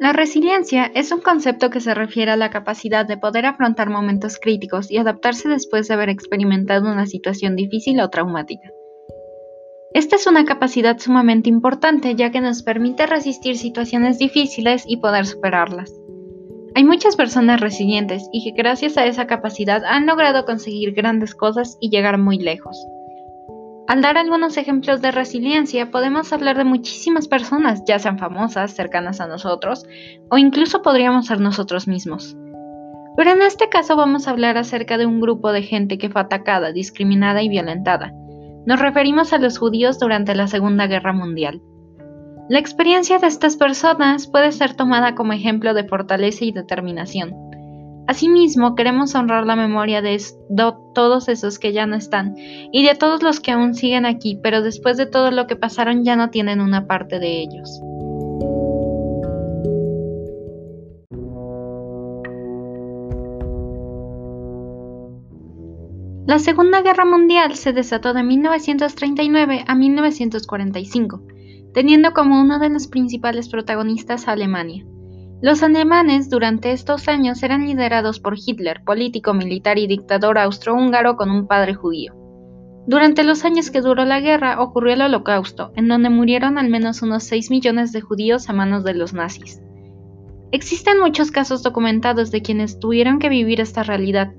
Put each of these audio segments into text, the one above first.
La resiliencia es un concepto que se refiere a la capacidad de poder afrontar momentos críticos y adaptarse después de haber experimentado una situación difícil o traumática. Esta es una capacidad sumamente importante ya que nos permite resistir situaciones difíciles y poder superarlas. Hay muchas personas resilientes y que gracias a esa capacidad han logrado conseguir grandes cosas y llegar muy lejos. Al dar algunos ejemplos de resiliencia, podemos hablar de muchísimas personas, ya sean famosas, cercanas a nosotros, o incluso podríamos ser nosotros mismos. Pero en este caso vamos a hablar acerca de un grupo de gente que fue atacada, discriminada y violentada. Nos referimos a los judíos durante la Segunda Guerra Mundial. La experiencia de estas personas puede ser tomada como ejemplo de fortaleza y determinación. Asimismo, queremos honrar la memoria de todos esos que ya no están y de todos los que aún siguen aquí, pero después de todo lo que pasaron ya no tienen una parte de ellos. La Segunda Guerra Mundial se desató de 1939 a 1945, teniendo como uno de los principales protagonistas a Alemania. Los alemanes durante estos años eran liderados por Hitler, político, militar y dictador austrohúngaro con un padre judío. Durante los años que duró la guerra ocurrió el Holocausto, en donde murieron al menos unos 6 millones de judíos a manos de los nazis. Existen muchos casos documentados de quienes tuvieron que vivir esta realidad.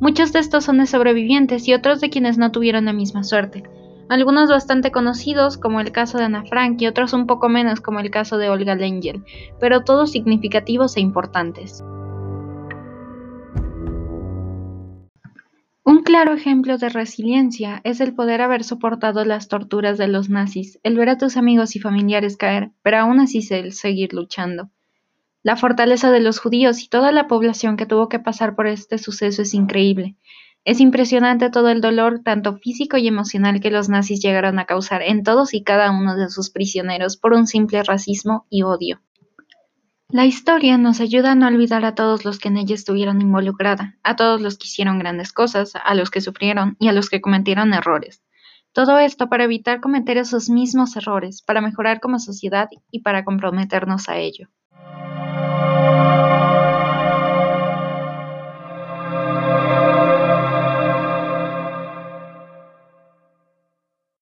Muchos de estos son de sobrevivientes y otros de quienes no tuvieron la misma suerte, algunos bastante conocidos como el caso de Ana Frank y otros un poco menos como el caso de Olga Lengel, pero todos significativos e importantes. Un claro ejemplo de resiliencia es el poder haber soportado las torturas de los nazis, el ver a tus amigos y familiares caer, pero aún así seguir luchando. La fortaleza de los judíos y toda la población que tuvo que pasar por este suceso es increíble, es impresionante todo el dolor, tanto físico y emocional, que los nazis llegaron a causar en todos y cada uno de sus prisioneros por un simple racismo y odio. La historia nos ayuda a no olvidar a todos los que en ella estuvieron involucrada, a todos los que hicieron grandes cosas, a los que sufrieron y a los que cometieron errores. Todo esto para evitar cometer esos mismos errores, para mejorar como sociedad y para comprometernos a ello.